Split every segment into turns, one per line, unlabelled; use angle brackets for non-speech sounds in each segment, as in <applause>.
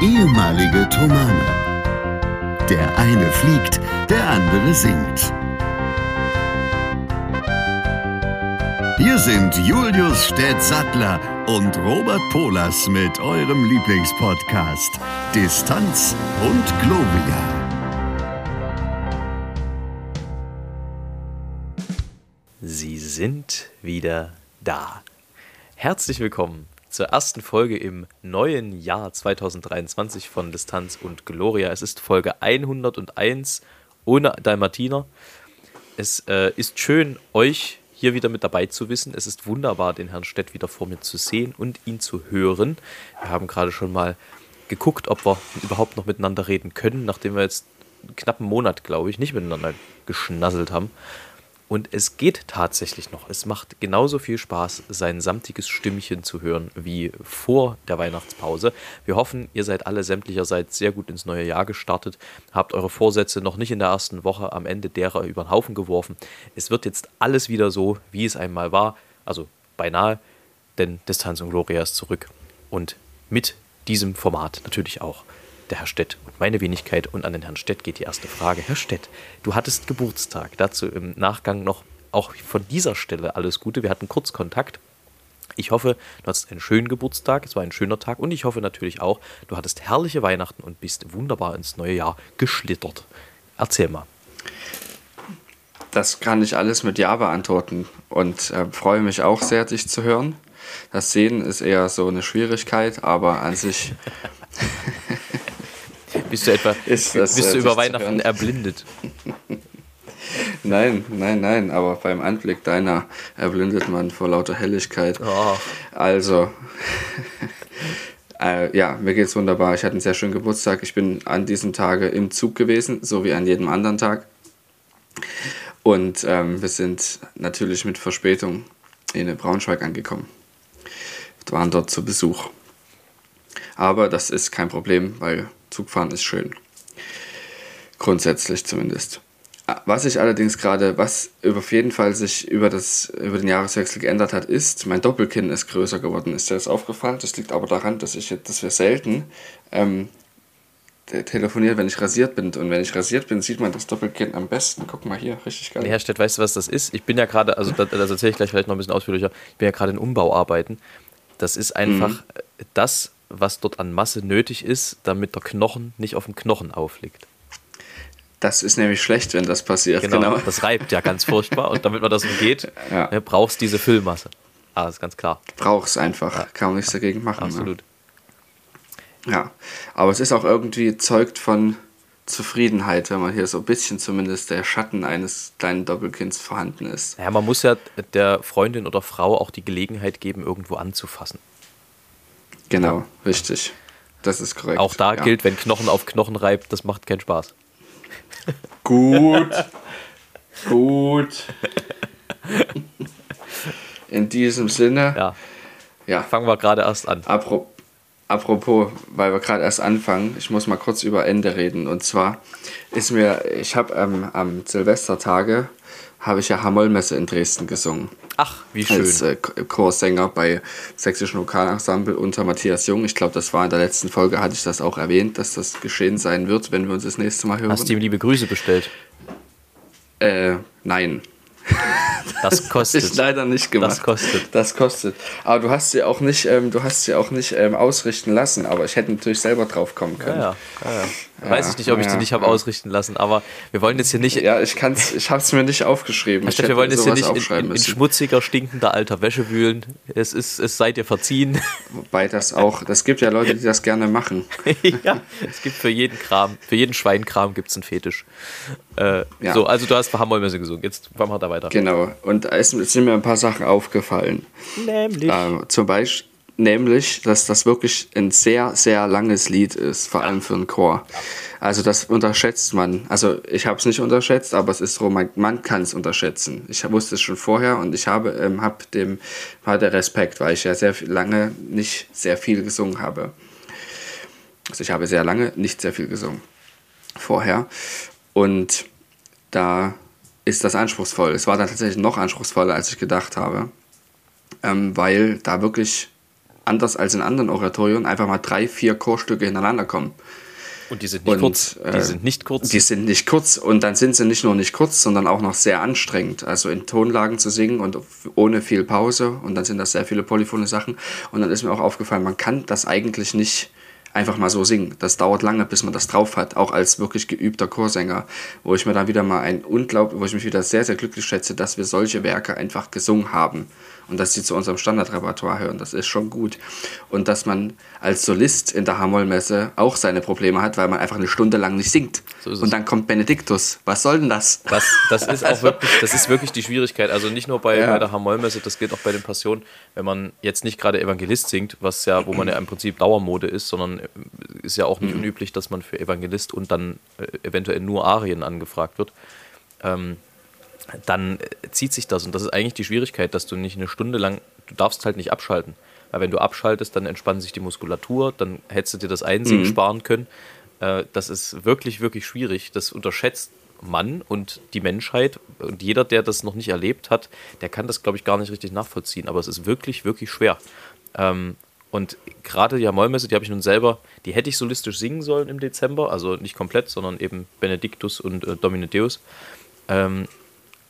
ehemalige Tomane. Der eine fliegt, der andere singt. Hier sind Julius Städtsattler und Robert Polas mit eurem Lieblingspodcast Distanz und Globia.
Sie sind wieder da. Herzlich willkommen zur ersten Folge im neuen Jahr 2023 von Distanz und Gloria. Es ist Folge 101 ohne Dalmatiner. Es äh, ist schön, euch hier wieder mit dabei zu wissen. Es ist wunderbar, den Herrn Stett wieder vor mir zu sehen und ihn zu hören. Wir haben gerade schon mal geguckt, ob wir überhaupt noch miteinander reden können, nachdem wir jetzt einen knappen Monat, glaube ich, nicht miteinander geschnasselt haben. Und es geht tatsächlich noch. Es macht genauso viel Spaß, sein samtiges Stimmchen zu hören wie vor der Weihnachtspause. Wir hoffen, ihr seid alle sämtlicherseits sehr gut ins neue Jahr gestartet, habt eure Vorsätze noch nicht in der ersten Woche am Ende derer über den Haufen geworfen. Es wird jetzt alles wieder so, wie es einmal war, also beinahe, denn Distanz und Gloria ist zurück. Und mit diesem Format natürlich auch der Herr Stett und meine Wenigkeit. Und an den Herrn Stett geht die erste Frage. Herr Stett, du hattest Geburtstag. Dazu im Nachgang noch auch von dieser Stelle alles Gute. Wir hatten kurz Kontakt. Ich hoffe, du hattest einen schönen Geburtstag, es war ein schöner Tag und ich hoffe natürlich auch, du hattest herrliche Weihnachten und bist wunderbar ins neue Jahr geschlittert. Erzähl mal.
Das kann ich alles mit Ja beantworten und äh, freue mich auch sehr, dich zu hören. Das Sehen ist eher so eine Schwierigkeit, aber an sich <laughs>
Bist du etwa <laughs> bist du über Weihnachten erblindet? <laughs>
Nein, nein, nein, aber beim Anblick deiner erblindet man vor lauter Helligkeit.
Oh.
Also, <laughs> äh, ja, mir geht's wunderbar. Ich hatte einen sehr schönen Geburtstag. Ich bin an diesem Tage im Zug gewesen, so wie an jedem anderen Tag. Und ähm, wir sind natürlich mit Verspätung in Braunschweig angekommen. Wir waren dort zu Besuch. Aber das ist kein Problem, weil Zugfahren ist schön. Grundsätzlich zumindest. Was sich allerdings gerade, was auf jeden Fall sich über, das, über den Jahreswechsel geändert hat, ist, mein Doppelkinn ist größer geworden. Ist dir das aufgefallen? Das liegt aber daran, dass, ich, dass wir selten ähm, te- telefonieren, wenn ich rasiert bin. Und wenn ich rasiert bin, sieht man das Doppelkinn am besten. Guck mal hier, richtig geil.
Nee, Herr Stett, weißt du, was das ist? Ich bin ja gerade, also das, das erzähle ich gleich vielleicht noch ein bisschen ausführlicher, ich bin ja gerade in Umbauarbeiten. Das ist einfach
Mhm.
das, was dort an Masse nötig ist, damit der Knochen nicht auf dem Knochen aufliegt.
Das ist nämlich schlecht, wenn das passiert.
Genau,
Genau.
das reibt ja ganz furchtbar und damit man das umgeht, <laughs>
Ja.
ne, brauchst diese Füllmasse. Ah, das ist ganz klar,
Brauch's einfach. Kann man nichts dagegen machen. Ne?
absolut.
Ja, aber es ist auch irgendwie zeugt von Zufriedenheit, wenn man hier so ein bisschen zumindest der Schatten eines kleinen Doppelkinds vorhanden ist.
Ja, man muss ja der Freundin oder Frau auch die Gelegenheit geben, irgendwo anzufassen.
Genau, richtig. Das ist korrekt.
Auch da
ja.
gilt, wenn Knochen auf Knochen reibt, das macht keinen Spaß.
Gut. <laughs> Gut. In diesem Sinne,
Ja,
ja.
fangen wir gerade erst an.
Apro apropos, weil wir gerade erst anfangen, ich muss mal kurz über Ende reden. Und zwar ist mir, ich habe ähm, am Silvestertage, habe ich ja Hamollmesse in Dresden gesungen.
Ach, wie schön.
als äh, Ch- Chorsänger bei Sächsischen Lokalensemble unter Matthias Jung. Ich glaube, das war in der letzten Folge, hatte ich das auch erwähnt, dass das geschehen sein wird, wenn wir uns das nächste Mal hören.
Hast du ihm liebe Grüße bestellt?
äh, nein.
Das <laughs>
Ist
kostet.
leider nicht gemacht.
Das kostet.
Das kostet. Aber du hast sie auch nicht, ähm, du hast sie auch nicht ähm, ausrichten lassen. Aber ich hätte natürlich selber drauf kommen
Ja,
können.
ja, ja, ja. Weiß ich nicht, ob ich
ja,
die nicht habe
ja.
ausrichten lassen, aber wir wollen jetzt hier nicht.
Ja, ich kann's, ich habe es mir nicht aufgeschrieben. Ich hätte
wir wollen jetzt hier nicht in, in, in schmutziger, stinkender alter Wäsche wühlen. Es ist, es sei dir verziehen.
Wobei das auch, das gibt ja Leute, die das gerne machen. <laughs>
ja, es gibt für jeden Kram, für jeden Schweinkram gibt es einen Fetisch. Äh. So, also du hast für Hammermesse gesungen. Jetzt fahren wir da weiter.
Genau. Und es sind mir ein paar Sachen aufgefallen.
Nämlich.
Ähm, zum Beispiel, nämlich, dass das wirklich ein sehr, sehr langes Lied ist, vor allem für einen Chor. Also das unterschätzt man. Also ich habe es nicht unterschätzt, aber es ist so, man, kann es unterschätzen. Ich wusste es schon vorher und ich habe ähm, hab dem hatte Respekt, weil ich ja sehr lange nicht sehr viel gesungen habe. Also ich habe sehr lange nicht sehr viel gesungen vorher und da ist das anspruchsvoll. Es war dann tatsächlich noch anspruchsvoller, als ich gedacht habe, ähm, weil da wirklich anders als in anderen Oratorien, einfach mal drei, vier Chorstücke hintereinander kommen.
Und die sind nicht und, kurz. Die äh, sind nicht kurz.
Die sind nicht kurz. Und dann sind sie nicht nur nicht kurz, sondern auch noch sehr anstrengend. Also in Tonlagen zu singen und ohne viel Pause. Und dann sind das sehr viele polyphone Sachen. Und dann ist mir auch aufgefallen, man kann das eigentlich nicht einfach mal so singen. Das dauert lange, bis man das drauf hat, auch als wirklich geübter Chorsänger, wo ich mir dann wieder mal ein unglaublich, wo ich mich wieder sehr, sehr glücklich schätze, dass wir solche Werke einfach gesungen haben und dass sie zu unserem Standardrepertoire hören. Das ist schon gut. Und dass man als Solist in der Hamollmesse auch seine Probleme hat, weil man einfach eine Stunde lang nicht singt. So und dann kommt Benediktus. Was soll denn das?
Das, das ist auch wirklich, das ist wirklich die Schwierigkeit. Also nicht nur bei, ja. bei der Hamollmesse, das gilt auch bei den Passionen, wenn man jetzt nicht gerade Evangelist singt, was ja, wo man ja im Prinzip Dauermode ist, sondern ist ja auch nicht mhm. unüblich, dass man für Evangelist und dann äh, eventuell nur Arien angefragt wird. Ähm, dann zieht sich das. Und das ist eigentlich die Schwierigkeit, dass du nicht eine Stunde lang, du darfst halt nicht abschalten. Weil wenn du abschaltest, dann entspannt sich die Muskulatur, dann hättest du dir das Einsingen mhm. sparen können. Äh, das ist wirklich, wirklich schwierig. Das unterschätzt man und die Menschheit. Und jeder, der das noch nicht erlebt hat, der kann das, glaube ich, gar nicht richtig nachvollziehen. Aber es ist wirklich, wirklich schwer. Ähm, und gerade die Mollmesse, die habe ich nun selber, die hätte ich solistisch singen sollen im Dezember, also nicht komplett, sondern eben Benediktus und äh, Domine Deus. Ähm,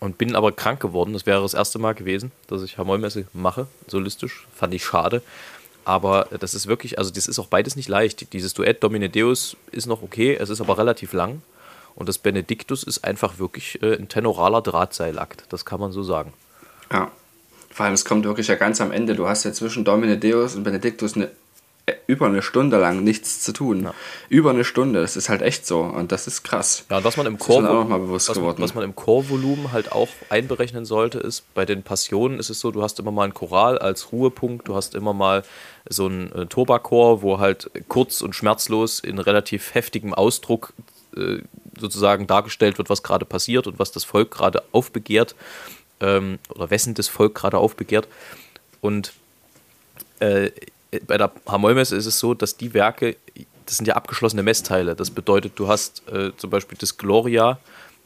und bin aber krank geworden. Das wäre das erste Mal gewesen, dass ich Hamollmesse mache, solistisch. Fand ich schade. Aber das ist wirklich, also das ist auch beides nicht leicht. Dieses Duett Domine Deus ist noch okay, es ist aber relativ lang. Und das Benediktus ist einfach wirklich äh, ein tenoraler Drahtseilakt, das kann man so sagen.
Ja, vor allem es kommt wirklich ja ganz am Ende. Du hast ja zwischen Domine Deus und Benediktus eine über eine Stunde lang nichts zu tun. Ja. Über eine Stunde, das ist halt echt so und das ist krass.
Ja, und was man im Chor, was, was, man im Chorvolumen halt auch einberechnen sollte, ist, bei den Passionen ist es so, du hast immer mal einen Choral als Ruhepunkt, du hast immer mal so einen äh, Turbachor, wo halt kurz und schmerzlos in relativ heftigem Ausdruck äh, sozusagen dargestellt wird, was gerade passiert und was das Volk gerade aufbegehrt ähm, oder wessen das Volk gerade aufbegehrt. Und äh, bei der Hamollmesse ist es so, dass die Werke, das sind ja abgeschlossene Messteile. Das bedeutet, du hast äh, zum Beispiel das Gloria,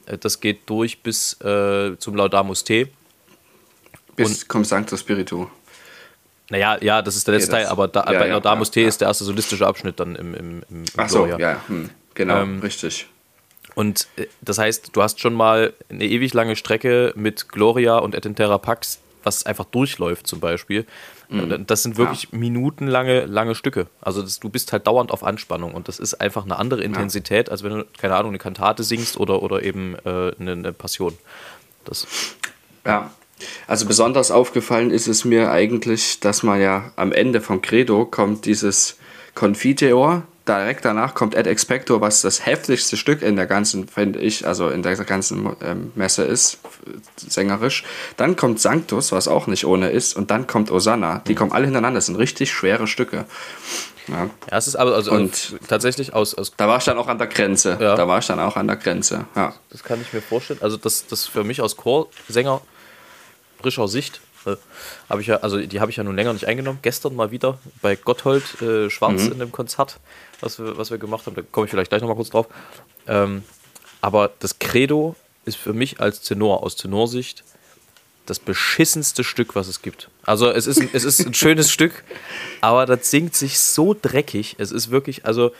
äh, das geht durch bis äh, zum Laudamus Te.
Bis Cum Sancto Spiritu.
Naja, ja, das ist der letzte ja, Teil, aber da, ja, bei ja, Laudamus Te ist der erste solistische Abschnitt dann im, im, im
Ach so, Gloria. ja, hm, genau, ähm, richtig.
Und äh, das heißt, du hast schon mal eine ewig lange Strecke mit Gloria und Et in Terra Pax, was einfach durchläuft zum Beispiel. Mhm. Das sind wirklich ja. minutenlange lange Stücke. Also das, du bist halt dauernd auf Anspannung und das ist einfach eine andere Intensität, ja. als wenn du, keine Ahnung, eine Kantate singst oder, oder eben äh, eine, eine Passion. Das
ja, also besonders aufgefallen ist es mir eigentlich, dass man ja am Ende vom Credo kommt dieses Confiteor, direkt danach kommt Ad Expector, was das heftigste Stück in der ganzen, finde ich, also in der ganzen ähm, Messe ist, sängerisch. Dann kommt Sanctus, was auch nicht ohne ist, und dann kommt Osanna. Die mhm. kommen alle hintereinander, das sind richtig schwere Stücke.
Ja, ja es ist aber also und tatsächlich aus, aus.
Da war ich dann auch an der Grenze. Ja. Da war ich dann auch an der Grenze. Ja.
Das kann ich mir vorstellen. Also, das, das für mich aus Chorsänger frischer Sicht habe ich ja, also die habe ich ja nun länger nicht eingenommen. Gestern mal wieder bei Gotthold äh, Schwarz mhm. in dem Konzert, was wir, was wir gemacht haben. Da komme ich vielleicht gleich nochmal kurz drauf. Ähm, aber das Credo ist für mich als Tenor aus Tenorsicht das beschissenste Stück, was es gibt. Also es ist, es ist ein schönes <laughs> Stück, aber das singt sich so dreckig. Es ist wirklich, also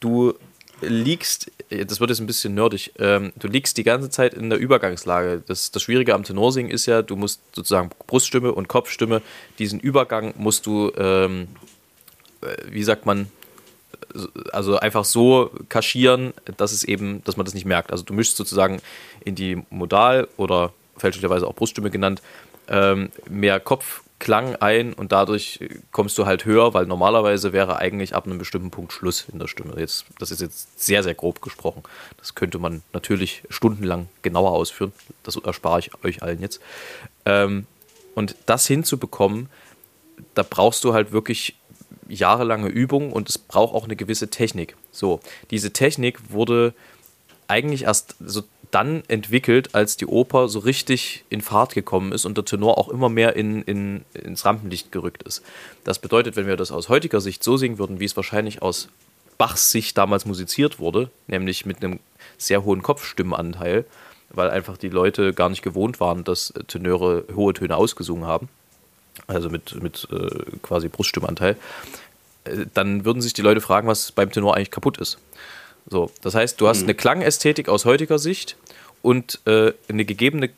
du liegst, das wird jetzt ein bisschen nerdig, ähm, du liegst die ganze Zeit in der Übergangslage. Das, das Schwierige am Tenorsingen ist ja, du musst sozusagen Bruststimme und Kopfstimme, diesen Übergang musst du, ähm, äh, wie sagt man, also einfach so kaschieren, dass es eben, dass man das nicht merkt. Also du mischst sozusagen in die Modal oder fälschlicherweise auch Bruststimme genannt, ähm, mehr Kopf, Klang ein und dadurch kommst du halt höher, weil normalerweise wäre eigentlich ab einem bestimmten Punkt Schluss in der Stimme. Jetzt, das ist jetzt sehr, sehr grob gesprochen. Das könnte man natürlich stundenlang genauer ausführen. Das erspare ich euch allen jetzt. Ähm, und das hinzubekommen, da brauchst du halt wirklich jahrelange Übung und es braucht auch eine gewisse Technik. So, diese Technik wurde eigentlich erst so dann entwickelt, als die Oper so richtig in Fahrt gekommen ist und der Tenor auch immer mehr in, in, ins Rampenlicht gerückt ist. Das bedeutet, wenn wir das aus heutiger Sicht so singen würden, wie es wahrscheinlich aus Bachs Sicht damals musiziert wurde, nämlich mit einem sehr hohen Kopfstimmenanteil, weil einfach die Leute gar nicht gewohnt waren, dass Tenöre hohe Töne ausgesungen haben, also mit, mit äh, quasi Bruststimmanteil, äh, dann würden sich die Leute fragen, was beim Tenor eigentlich kaputt ist. So, das heißt, du hast mhm. eine Klangästhetik aus heutiger Sicht und äh, eine gegebene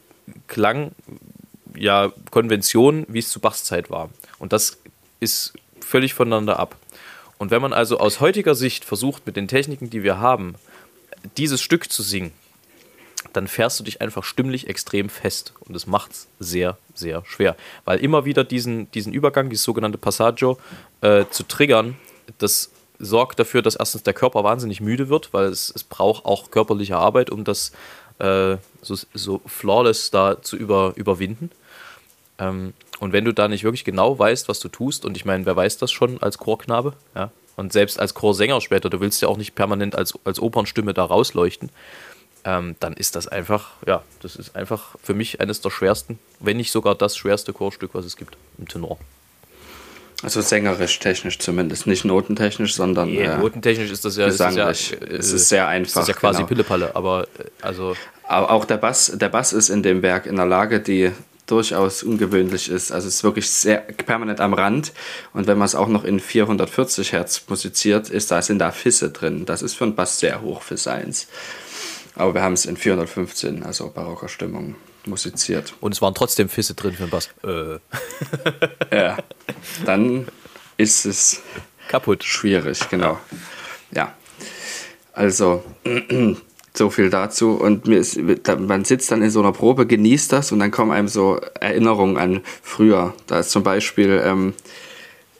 Klangkonvention, ja, wie es zu Bachs Zeit war. Und das ist völlig voneinander ab. Und wenn man also aus heutiger Sicht versucht, mit den Techniken, die wir haben, dieses Stück zu singen, dann fährst du dich einfach stimmlich extrem fest. Und das macht es sehr, sehr schwer. Weil immer wieder diesen, diesen Übergang, dieses sogenannte Passaggio, äh, zu triggern, das sorgt dafür, dass erstens der Körper wahnsinnig müde wird, weil es, es braucht auch körperliche Arbeit, um das äh, so, so flawless da zu über, überwinden. Ähm, und wenn du da nicht wirklich genau weißt, was du tust, und ich meine, wer weiß das schon als Chorknabe, ja, und selbst als Chorsänger später, du willst ja auch nicht permanent als, als Opernstimme da rausleuchten, ähm, dann ist das einfach, ja, das ist einfach für mich eines der schwersten, wenn nicht sogar das schwerste Chorstück, was es gibt im Tenor.
Also sängerisch technisch zumindest, nicht notentechnisch, sondern
nee, äh, notentechnisch ist das ja,
ist das ja, es ist sehr einfach. Ist das
ja quasi genau. Pillepalle, aber äh, also
aber auch der Bass, der Bass ist in dem Werk in der Lage, die durchaus ungewöhnlich ist. Also es ist wirklich sehr permanent am Rand. Und wenn man es auch noch in 440 Hertz musiziert, ist da, sind da Fisse drin. Das ist für einen Bass sehr hoch für Seins. Aber wir haben es in 415, also barocker Stimmung, musiziert.
Und es waren trotzdem Fisse drin für den Bass.
Äh. <laughs> ja, dann ist es
kaputt.
Schwierig, genau. Ja, also <clears throat> so viel dazu. Und ist, man sitzt dann in so einer Probe, genießt das und dann kommen einem so Erinnerungen an früher. Da ist zum Beispiel, ähm,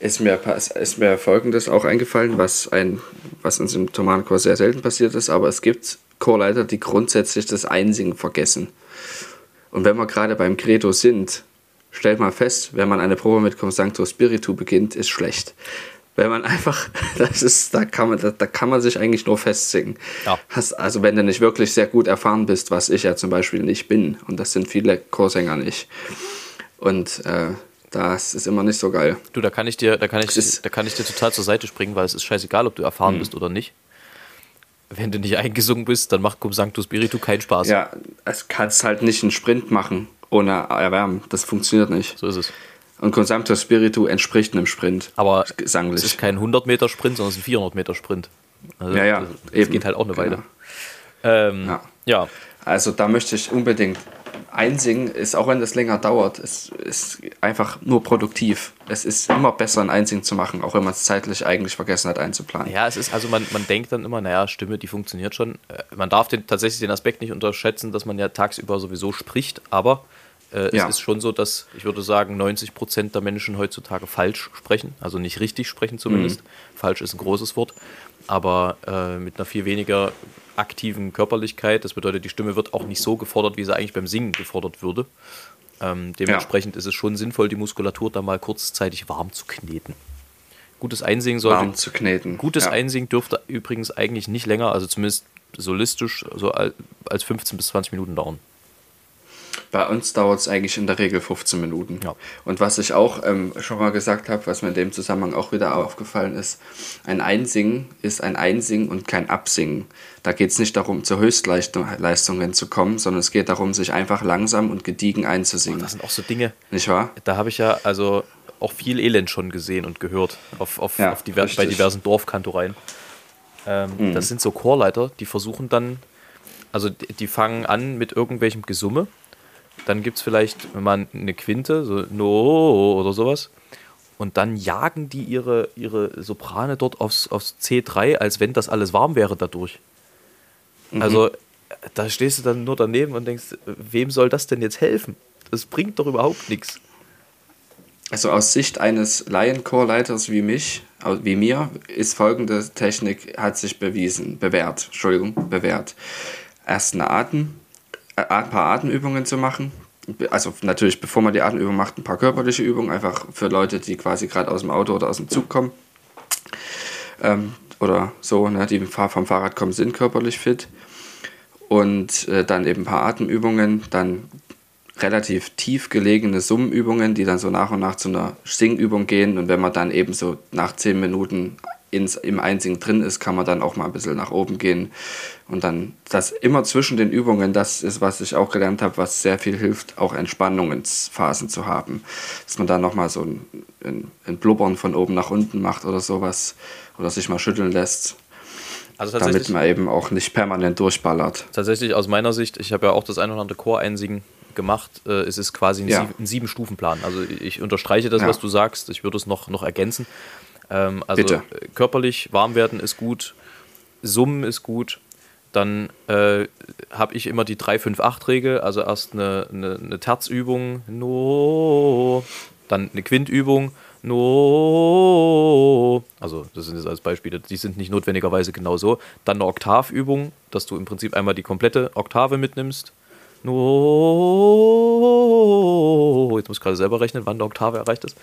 ist, mir, ist mir Folgendes auch eingefallen, was, ein, was uns im Thomanenchor sehr selten passiert ist, aber es gibt Chorleiter, die grundsätzlich das Einsingen vergessen. Und wenn wir gerade beim Credo sind, stellt mal fest, wenn man eine Probe mit Cum Sancto Spiritu beginnt, ist schlecht wenn man einfach, <laughs> das ist, da kann man, da, da kann man sich eigentlich nur festsingen. Ja. Also wenn du nicht wirklich sehr gut erfahren bist, was ich ja zum Beispiel nicht bin, und das sind viele Chorsänger nicht. Und äh, das ist immer nicht so geil.
Du, da kann ich dir, da kann ich, da kann ich dir total zur Seite springen, weil es ist scheißegal, ob du erfahren mh. bist oder nicht. Wenn du nicht eingesungen bist, dann macht Cum Sanctus Spiritu keinen Spaß.
Ja, es kannst halt nicht einen Sprint machen ohne Erwärmen. Das funktioniert nicht.
So ist es.
Und Consumptor Spiritu entspricht einem Sprint.
Aber sanglich. es ist kein 100-Meter-Sprint, sondern es ist ein 400-Meter-Sprint.
Also ja, ja.
Das, das eben. geht halt auch eine Weile. Genau. Ähm, ja. ja.
Also da möchte ich unbedingt einsingen, ist, auch wenn das länger dauert, ist, ist einfach nur produktiv. Es ist immer besser, ein Einsingen zu machen, auch wenn man es zeitlich eigentlich vergessen hat einzuplanen.
Ja, es ist, also man, man denkt dann immer, naja, Stimme, die funktioniert schon. Äh, man darf den, tatsächlich den Aspekt nicht unterschätzen, dass man ja tagsüber sowieso spricht, aber äh, ja. Es ist schon so, dass ich würde sagen, 90 Prozent der Menschen heutzutage falsch sprechen, also nicht richtig sprechen zumindest. Mhm. Falsch ist ein großes Wort, aber äh, mit einer viel weniger aktiven Körperlichkeit. Das bedeutet, die Stimme wird auch nicht so gefordert, wie sie eigentlich beim Singen gefordert würde. Ähm, dementsprechend ja. ist es schon sinnvoll, die Muskulatur da mal kurzzeitig warm zu kneten. Gutes Einsingen sollte.
Warm zu kneten.
Gutes ja. Einsingen dürfte übrigens eigentlich nicht länger, also zumindest solistisch, so als 15 bis 20 Minuten dauern.
Bei uns dauert es eigentlich in der Regel 15 Minuten. Ja. Und was ich auch ähm, schon mal gesagt habe, was mir in dem Zusammenhang auch wieder aufgefallen ist, ein Einsingen ist ein Einsingen und kein Absingen. Da geht es nicht darum, zu Höchstleistungen zu kommen, sondern es geht darum, sich einfach langsam und gediegen einzusingen. Oh,
das sind auch so Dinge.
Nicht wahr?
Da habe ich ja also auch viel Elend schon gesehen und gehört auf, auf, ja, auf diver bei diversen Dorfkantoreien. Ähm, mhm. Das sind so Chorleiter, die versuchen dann, also die, die fangen an mit irgendwelchem Gesumme dann gibt es vielleicht, wenn man eine Quinte, so No oder sowas. Und dann jagen die ihre, ihre Soprane dort aufs, aufs C3, als wenn das alles warm wäre dadurch. Mhm. Also, da stehst du dann nur daneben und denkst, wem soll das denn jetzt helfen? Das bringt doch überhaupt nichts.
Also aus Sicht eines Laienchorleiters wie mich, wie mir, ist folgende Technik, hat sich bewiesen, bewährt, Entschuldigung, bewährt. Erst eine Atem, ein paar Atemübungen zu machen. Also natürlich, bevor man die Atemübung macht, ein paar körperliche Übungen, einfach für Leute, die quasi gerade aus dem Auto oder aus dem Zug kommen. Ähm, oder so, ne, die vom Fahrrad kommen, sind körperlich fit. Und äh, dann eben ein paar Atemübungen, dann relativ tief gelegene Summenübungen, die dann so nach und nach zu einer Singübung gehen. Und wenn man dann eben so nach zehn Minuten ins, im Einsingen drin ist, kann man dann auch mal ein bisschen nach oben gehen. Und dann das immer zwischen den Übungen, das ist, was ich auch gelernt habe, was sehr viel hilft, auch Entspannungsphasen zu haben. Dass man da nochmal so ein, ein, ein Blubbern von oben nach unten macht oder sowas. Oder sich mal schütteln lässt. Also damit man eben auch nicht permanent durchballert.
Tatsächlich aus meiner Sicht, ich habe ja auch das ein oder andere Chor-Einsingen gemacht. Äh, es ist quasi ein, ja. ein Sieben-Stufen-Plan. Also ich unterstreiche das, ja. was du sagst. Ich würde es noch, noch ergänzen. Ähm, also Bitte. körperlich warm werden ist gut, Summen ist gut. Dann äh, habe ich immer die 3-5-8-Regel, also erst eine, eine, eine Terzübung, no, dann eine Quintübung, no, also das sind jetzt als Beispiele, die sind nicht notwendigerweise genau so. Dann eine Oktafübung, dass du im Prinzip einmal die komplette Oktave mitnimmst, no, jetzt muss ich gerade selber rechnen, wann der Oktave erreicht ist.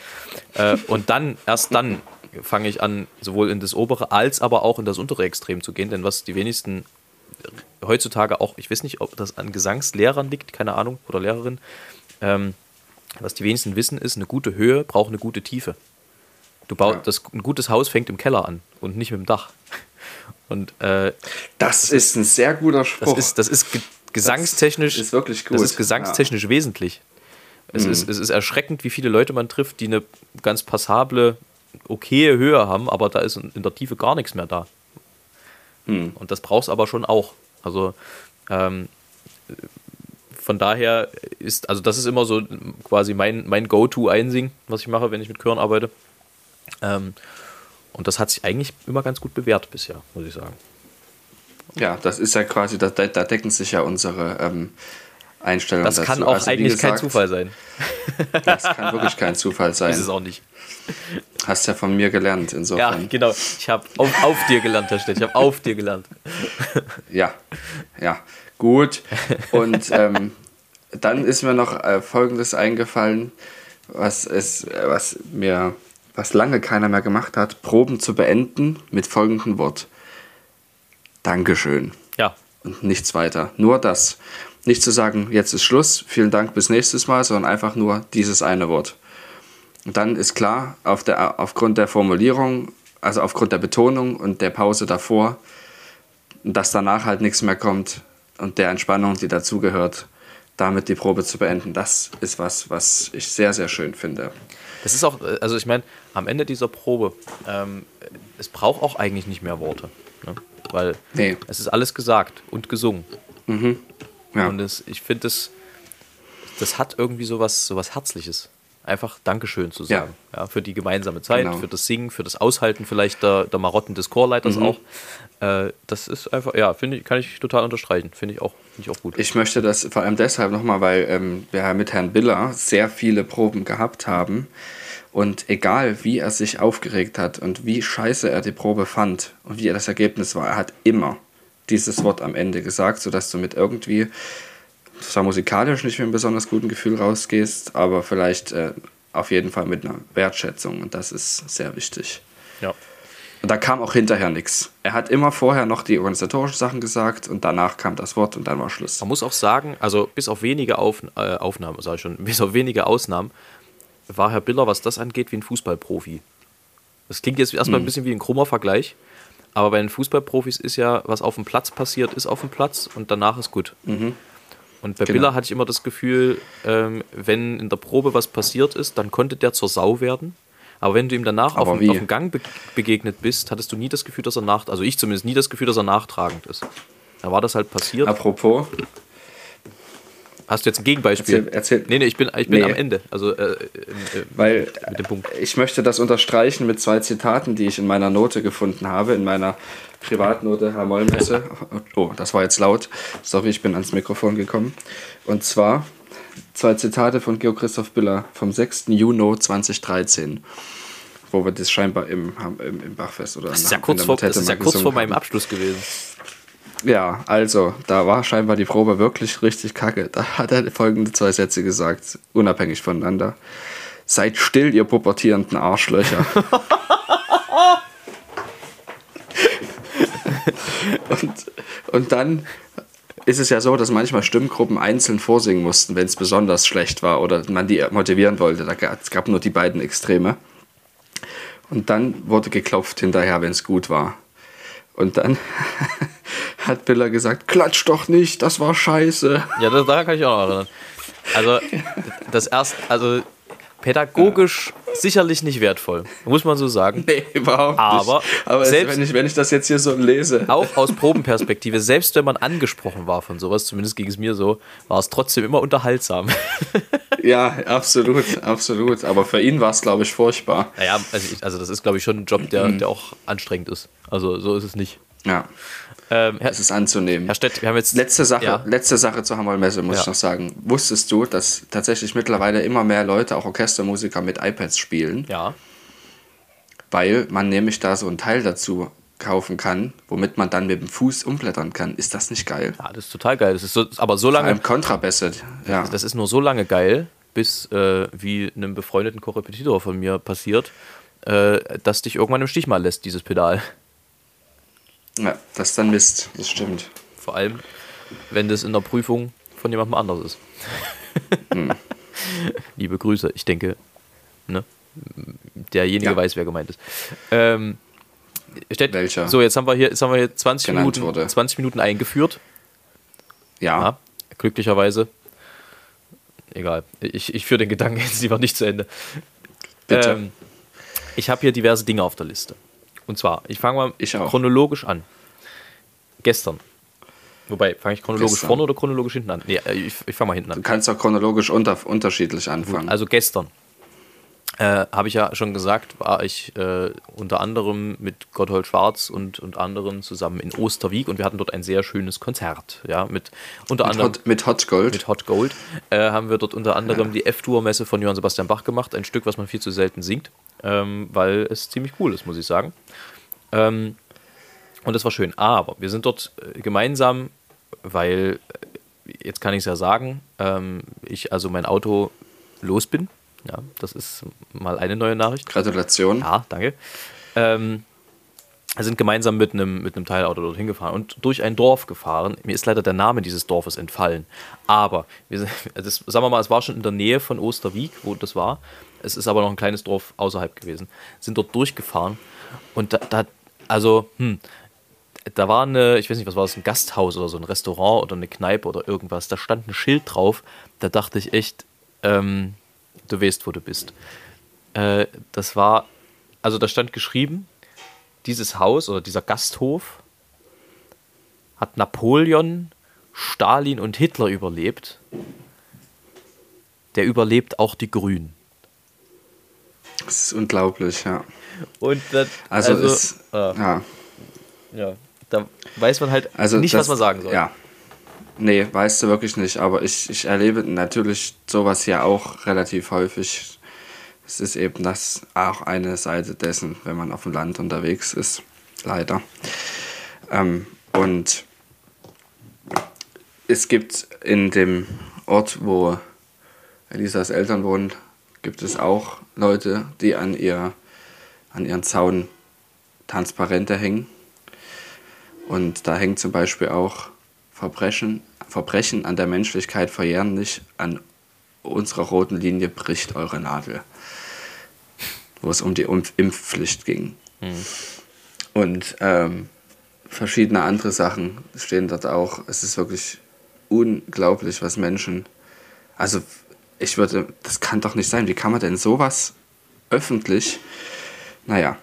Äh, und dann, erst dann fange ich an, sowohl in das obere als aber auch in das untere Extrem zu gehen. Denn was die wenigsten heutzutage auch, ich weiß nicht, ob das an Gesangslehrern liegt, keine Ahnung, oder Lehrerin, ähm, was die wenigsten wissen, ist, eine gute Höhe braucht eine gute Tiefe. Du baust, ja. das, ein gutes Haus fängt im Keller an und nicht mit dem Dach. <laughs> Und, äh,
das, das, ist ein sehr guter Spruch.
Das ist, das ist gesangstechnisch,
das ist wirklich gut.
Das ist gesangstechnisch ja. wesentlich. Es, mhm. ist, es ist erschreckend, wie viele Leute man trifft, die eine ganz passable okaye Höhe haben, aber da ist in der Tiefe gar nichts mehr da. Hm. Und das brauchst aber schon auch. Also ähm, von daher ist, also das ist immer so quasi mein, mein Go-To-Einsingen, was ich mache, wenn ich mit Chören arbeite. Ähm, und das hat sich eigentlich immer ganz gut bewährt bisher, muss ich sagen.
Ja, das ist ja quasi, da, da decken sich ja unsere ähm, Einstellungen.
Das kann dazu. auch also, eigentlich gesagt, kein Zufall sein. <laughs>
Das kann wirklich kein Zufall sein.
Ist es auch nicht.
Hast ja von mir gelernt, insofern.
Ja, genau. Ich habe auf, auf, dir gelernt, Herr Stett. Ich habe auf dir gelernt. <laughs>
Ja, ja, gut. Und ähm, dann ist mir noch äh, Folgendes eingefallen, was, ist, was mir, was lange keiner mehr gemacht hat, Proben zu beenden mit folgendem Wort. Dankeschön.
Ja.
Und nichts weiter. Nur das. Nicht zu sagen, jetzt ist Schluss, vielen Dank, bis nächstes Mal, sondern einfach nur dieses eine Wort. Und dann ist klar, auf der, aufgrund der Formulierung, also aufgrund der Betonung und der Pause davor, dass danach halt nichts mehr kommt und der Entspannung, die dazugehört, damit die Probe zu beenden. Das ist was, was ich sehr, sehr schön finde.
Das ist auch, also ich meine, am Ende dieser Probe, ähm, es braucht auch eigentlich nicht mehr Worte. Ne? Weil nee. es ist alles gesagt und gesungen. Mhm. Ja. Und das, ich finde, das, das hat irgendwie sowas, sowas Herzliches einfach Dankeschön zu sagen. Ja. ja für die gemeinsame Zeit, genau. für das Singen, für das Aushalten vielleicht der, der Marotten des Chorleiters mhm. auch. Äh, das ist einfach, ja, finde ich, kann ich total unterstreichen. Finde ich, auch, find ich auch gut.
Ich möchte das vor allem deshalb nochmal, weil ähm, wir mit Herrn Biller sehr viele Proben gehabt haben. Und egal, wie er sich aufgeregt hat und wie scheiße er die Probe fand und wie er das Ergebnis war, er hat immer dieses Wort am Ende gesagt, sodass du mit irgendwie zwar musikalisch nicht mit einem besonders guten Gefühl rausgehst, aber vielleicht äh, auf jeden Fall mit einer Wertschätzung und das ist sehr wichtig.
Ja.
Und da kam auch hinterher nichts. Er hat immer vorher noch die organisatorischen Sachen gesagt und danach kam das Wort und dann war Schluss.
Man muss auch sagen, also bis auf wenige auf, äh, Aufnahmen, sage ich schon, <laughs> bis auf wenige Ausnahmen, war Herr Biller, was das angeht, wie ein Fußballprofi. Das klingt jetzt erstmal hm. ein bisschen wie ein krummer Vergleich, aber bei den Fußballprofis ist ja, was auf dem Platz passiert, ist auf dem Platz und danach ist gut. Mhm. Und bei genau. Biller hatte ich immer das Gefühl, ähm, wenn in der Probe was passiert ist, dann konnte der zur Sau werden. Aber wenn du ihm danach auf, auf, dem Gang be begegnet bist, hattest du nie das Gefühl, dass er nach, also ich zumindest nie das Gefühl, dass er nachtragend ist. Da war das halt passiert.
Apropos.
Hast du jetzt ein Gegenbeispiel?
Erzähl, erzähl.
Nee, nee, ich bin, ich bin nee. am Ende. Also, äh, äh,
Weil mit dem Punkt. ich möchte das unterstreichen mit zwei Zitaten, die ich in meiner Note gefunden habe, in meiner Privatnote Herr Mollmesse. Oh, das war jetzt laut. Sorry, ich bin ans Mikrofon gekommen. Und zwar zwei Zitate von Georg Christoph Biller vom 6. Juni 2013 wo wir das scheinbar im, im, im Bachfest oder
Das ist ja kurz, vor, das ist ja kurz vor meinem Abschluss gewesen.
Ja, also, da war scheinbar die Probe wirklich richtig kacke. Da hat er folgende zwei Sätze gesagt, unabhängig voneinander. Seid still, ihr pubertierenden Arschlöcher. <laughs> und, und dann ist es ja so, dass manchmal Stimmgruppen einzeln vorsingen mussten, wenn es besonders schlecht war oder man die motivieren wollte. Da gab, es gab nur die beiden Extreme. Und dann wurde geklopft hinterher, wenn es gut war. Und dann <laughs> hat Biller gesagt, klatsch doch nicht, das war scheiße.
Ja, das, daran kann ich auch noch erinnern. Also, das erste, also pädagogisch ja. sicherlich nicht wertvoll, muss man so sagen.
Nee, überhaupt
Aber
nicht. Aber selbst, wenn, ich, wenn ich das jetzt hier so lese.
Auch aus Probenperspektive, selbst wenn man angesprochen war von sowas, zumindest ging es mir so, war es trotzdem immer unterhaltsam.
Ja, absolut, absolut. Aber für ihn war es, glaube ich, furchtbar.
Naja, also, also das ist, glaube ich, schon ein Job, der, der auch anstrengend ist. Also so ist es nicht.
Ja. Ähm, Herr, es ist anzunehmen.
Herr Stett, wir haben jetzt.
Letzte Sache, ja. letzte Sache zur Hammermesse, muss ja. ich noch sagen. Wusstest du, dass tatsächlich mittlerweile immer mehr Leute, auch Orchestermusiker, mit iPads spielen?
Ja.
Weil man nämlich da so ein Teil dazu kaufen kann, womit man dann mit dem Fuß umblättern kann. Ist das nicht geil?
Ja, das ist total geil. Das ist so, aber so lange.
Vor Kontrabässe, ja.
Das ist nur so lange geil, bis äh, wie einem befreundeten Korrepetitor von mir passiert, äh, dass dich irgendwann im Stich mal lässt, dieses Pedal.
Ja, das ist dann Mist, das stimmt.
Vor allem, wenn das in der Prüfung von jemandem anders ist. Hm. <laughs> Liebe Grüße, ich denke, ne? derjenige ja. weiß, wer gemeint ist. Ähm, steht,
Welcher?
So, jetzt haben wir hier, jetzt haben wir hier 20, Minuten, 20 Minuten eingeführt.
Ja. ja.
Glücklicherweise. Egal. Ich, ich führe den Gedanken jetzt lieber nicht zu Ende.
Bitte. Ähm,
ich habe hier diverse Dinge auf der Liste. Und zwar, ich fange mal ich chronologisch an. Gestern. Wobei, fange ich chronologisch gestern. vorne oder chronologisch hinten an? Nee, äh, ich, ich fange mal hinten an.
Du kannst auch chronologisch unter, unterschiedlich anfangen.
Also gestern. Äh, Habe ich ja schon gesagt, war ich äh, unter anderem mit Gotthold Schwarz und, und anderen zusammen in Osterwiek und wir hatten dort ein sehr schönes Konzert. Ja, mit unter
mit
anderem.
Hot, mit Hot Gold.
Mit Hot Gold äh, haben wir dort unter anderem ja. die F-Tour-Messe von Johann Sebastian Bach gemacht. Ein Stück, was man viel zu selten singt ähm, weil es ziemlich cool ist, muss ich sagen. Ähm, und das war schön. Aber wir sind dort äh, gemeinsam, weil, äh, jetzt kann ich es ja sagen, ähm, ich also mein Auto los bin. Ja, das ist mal eine neue Nachricht.
Gratulation.
Ja, danke. Ähm, wir sind gemeinsam mit einem, mit einem Teilauto dorthin gefahren und durch ein Dorf gefahren. Mir ist leider der Name dieses Dorfes entfallen. Aber, wir, das, <laughs> sagen wir mal, es war schon in der Nähe von Osterwiek, wo das war. Es ist aber noch ein kleines Dorf außerhalb gewesen. Sind dort durchgefahren und da, da also, hm, da war eine, ich weiß nicht, was war das, ein Gasthaus oder so, ein Restaurant oder eine Kneipe oder irgendwas. Da stand ein Schild drauf. Da dachte ich echt, ähm, du weißt, wo du bist. Äh, das war, also da stand geschrieben, dieses Haus oder dieser Gasthof hat Napoleon, Stalin und Hitler überlebt. Der überlebt auch die Grünen.
Das ist unglaublich, ja.
Und das,
also, also ist, äh, ja.
ja, da weiß man halt
also
nicht,
das,
was man sagen soll.
Ja. Nee, weißt du wirklich nicht, aber ich, ich erlebe natürlich sowas ja auch relativ häufig. Es ist eben das auch eine Seite dessen, wenn man auf dem Land unterwegs ist. Leider. Ähm, und es gibt in dem Ort, wo Elisas Eltern wohnen, gibt es auch Leute, die an, ihr, an ihren Zaun Transparente hängen. Und da hängt zum Beispiel auch Verbrechen, Verbrechen an der Menschlichkeit verjähren nicht, an unserer roten Linie bricht eure Nadel. Wo es um die Impfpflicht ging. Mhm. Und ähm, verschiedene andere Sachen stehen dort auch. Es ist wirklich unglaublich, was Menschen. Also ich würde, das kann doch nicht sein. Wie kann man denn sowas öffentlich? Naja.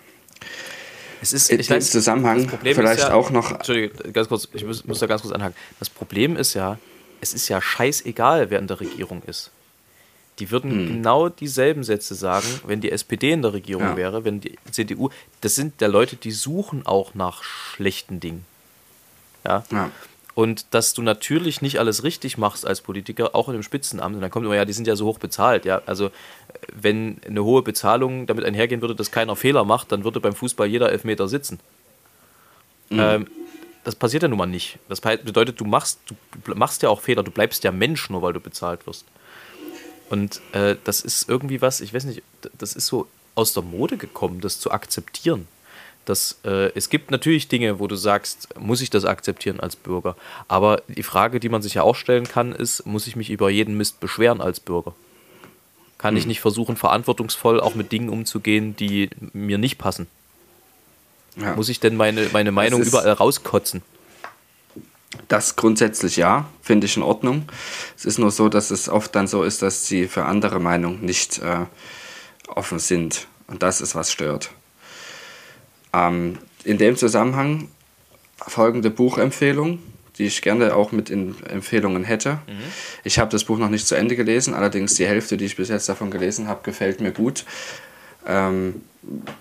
Es ist,
in dem Zusammenhang vielleicht
ja,
auch noch.
Entschuldige, ganz kurz, ich muss, muss da ganz kurz anhaken. Das Problem ist ja, es ist ja scheißegal, wer in der Regierung ist. Die würden hm. genau dieselben Sätze sagen, wenn die SPD in der Regierung ja. wäre, wenn die CDU. Das sind ja Leute, die suchen auch nach schlechten Dingen. Ja.
ja.
Und dass du natürlich nicht alles richtig machst als Politiker, auch in einem Spitzenamt. Und dann kommt immer, ja, die sind ja so hoch bezahlt. Ja, also wenn eine hohe Bezahlung damit einhergehen würde, dass keiner Fehler macht, dann würde beim Fußball jeder Elfmeter sitzen. Mhm. Ähm, das passiert ja nun mal nicht. Das bedeutet, du machst, du machst ja auch Fehler, du bleibst ja Mensch, nur weil du bezahlt wirst. Und äh, das ist irgendwie was, ich weiß nicht, das ist so aus der Mode gekommen, das zu akzeptieren. Das, äh, es gibt natürlich Dinge, wo du sagst, muss ich das akzeptieren als Bürger? Aber die Frage, die man sich ja auch stellen kann, ist, muss ich mich über jeden Mist beschweren als Bürger? Kann
Hm.
ich nicht versuchen, verantwortungsvoll auch mit Dingen umzugehen, die mir nicht passen?
Ja.
Muss ich denn meine, meine Meinung überall rauskotzen?
Das grundsätzlich ja, finde ich in Ordnung. Es ist nur so, dass es oft dann so ist, dass sie für andere Meinungen nicht äh, offen sind. Und das ist, was stört. Ähm, in dem Zusammenhang folgende Buchempfehlung, die ich gerne auch mit in Empfehlungen hätte. Ich habe das Buch noch nicht zu Ende gelesen, allerdings die Hälfte, die ich bis jetzt davon gelesen habe, gefällt mir gut. Ähm,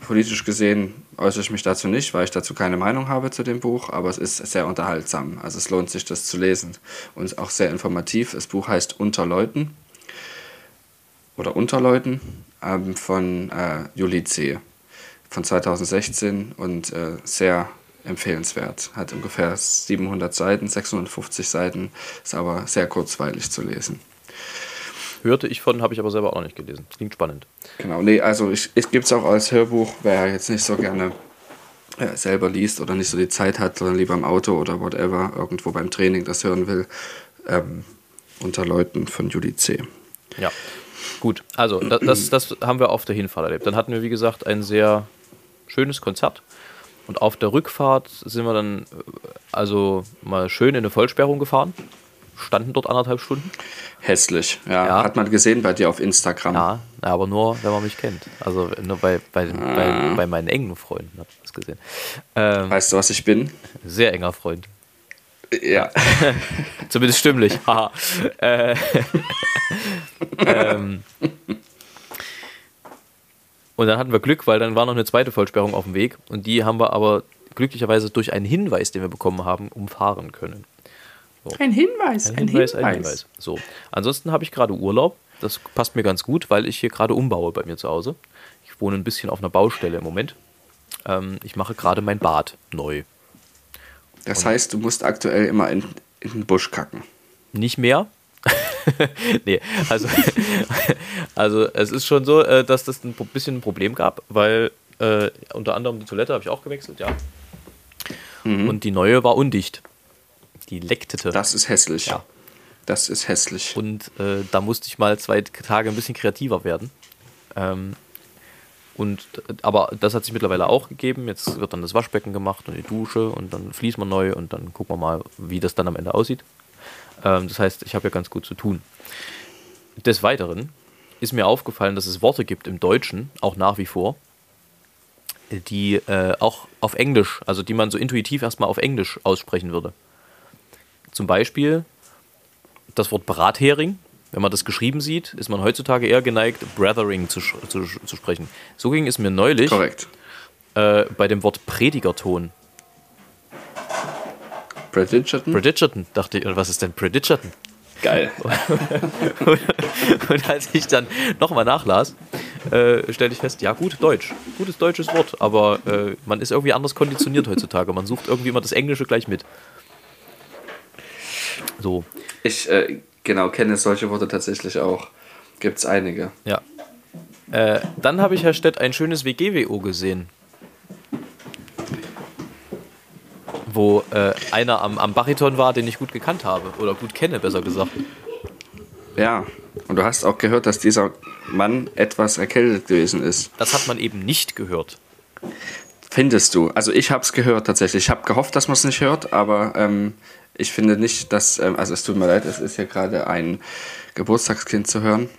politisch gesehen äußere ich mich dazu nicht, weil ich dazu keine Meinung habe zu dem Buch, aber es ist sehr unterhaltsam. Also es lohnt sich, das zu lesen und auch sehr informativ. Das Buch heißt Unter Leuten oder Unter Leuten ähm, von äh, Juli C. von 2016 und äh, sehr empfehlenswert. Hat ungefähr 700 Seiten, 650 Seiten, ist aber sehr kurzweilig zu lesen.
Hörte ich von, habe ich aber selber auch noch nicht gelesen. Klingt spannend.
Genau, nee, also ich, es gibt es auch als Hörbuch, wer jetzt nicht so gerne äh, selber liest oder nicht so die Zeit hat, sondern lieber im Auto oder whatever, irgendwo beim Training das hören will, ähm, unter Leuten von Juli C.
Ja. Gut, also das, das, das haben wir auf der Hinfahrt erlebt. Dann hatten wir, wie gesagt, ein sehr schönes Konzert. Und auf der Rückfahrt sind wir dann äh, also mal schön in eine Vollsperrung gefahren. Standen dort anderthalb Stunden.
Hässlich, ja.
Ja.
Hat man gesehen bei dir auf Instagram.
Ja, aber nur, wenn man mich kennt. Also nur bei, bei, bei, bei meinen engen Freunden habe ich das gesehen. Ähm,
Weißt du, was ich bin?
sehr enger Freund.
Ja. <laughs>
Zumindest stimmlich. Haha. äh, <laughs> ähm, <laughs> und dann hatten wir Glück, weil dann war noch eine zweite Vollsperrung auf dem Weg. Und die haben wir aber glücklicherweise durch einen Hinweis, den wir bekommen haben, umfahren können.
Ein Hinweis,
Ein Hinweis, ein Hinweis. So. Ansonsten habe ich gerade Urlaub. Das passt mir ganz gut, weil ich hier gerade umbaue bei mir zu Hause. Ich wohne ein bisschen auf einer Baustelle im Moment. Ähm, ich mache gerade mein Bad neu.
Das heißt, du musst aktuell immer in, in den Busch kacken.
Nicht mehr. <laughs> nee, also, <laughs> also es ist schon so, äh, dass das ein bisschen ein Problem gab, weil äh, unter anderem die Toilette habe ich auch gewechselt, ja. Und die neue war undicht. Die leckte.
Das ist hässlich.
Ja.
Das ist hässlich.
Und äh, da musste ich mal zwei Tage ein bisschen kreativer werden. Ähm, und, aber das hat sich mittlerweile auch gegeben. Jetzt wird dann das Waschbecken gemacht und die Dusche und dann fließt man neu und dann gucken wir mal, wie das dann am Ende aussieht. Ähm, das heißt, ich habe ja ganz gut zu tun. Des Weiteren ist mir aufgefallen, dass es Worte gibt im Deutschen, auch nach wie vor, die äh, auch auf Englisch, also die man so intuitiv erstmal auf Englisch aussprechen würde. Zum Beispiel das Wort Brathering. Wenn man das geschrieben sieht, ist man heutzutage eher geneigt, Brethering zu, zu, zu sprechen. So ging es mir neulich äh, bei dem Wort Predigerton.
Bridgerton?
Predigerton, dachte ich, oder was ist denn Predigerton?
Geil. <laughs>
Und als ich dann nochmal nachlas, äh, stellte ich fest, ja gut, Deutsch. Gutes deutsches Wort, aber äh, man ist irgendwie anders konditioniert heutzutage. Man sucht irgendwie immer das Englische gleich mit. So,
Ich äh, genau kenne solche Worte tatsächlich auch. Gibt es einige.
ja. Äh, dann habe ich, Herr Stett, ein schönes WGWO gesehen. Wo äh, einer am, am Bariton war, den ich gut gekannt habe. Oder gut kenne, besser gesagt.
Ja. Und du hast auch gehört, dass dieser Mann etwas erkältet gewesen ist.
Das hat man eben nicht gehört.
Findest du? Also ich habe es gehört tatsächlich. Ich habe gehofft, dass man es nicht hört, aber ähm, ich finde nicht, dass, ähm, also es tut mir leid, es ist hier gerade ein Geburtstagskind zu hören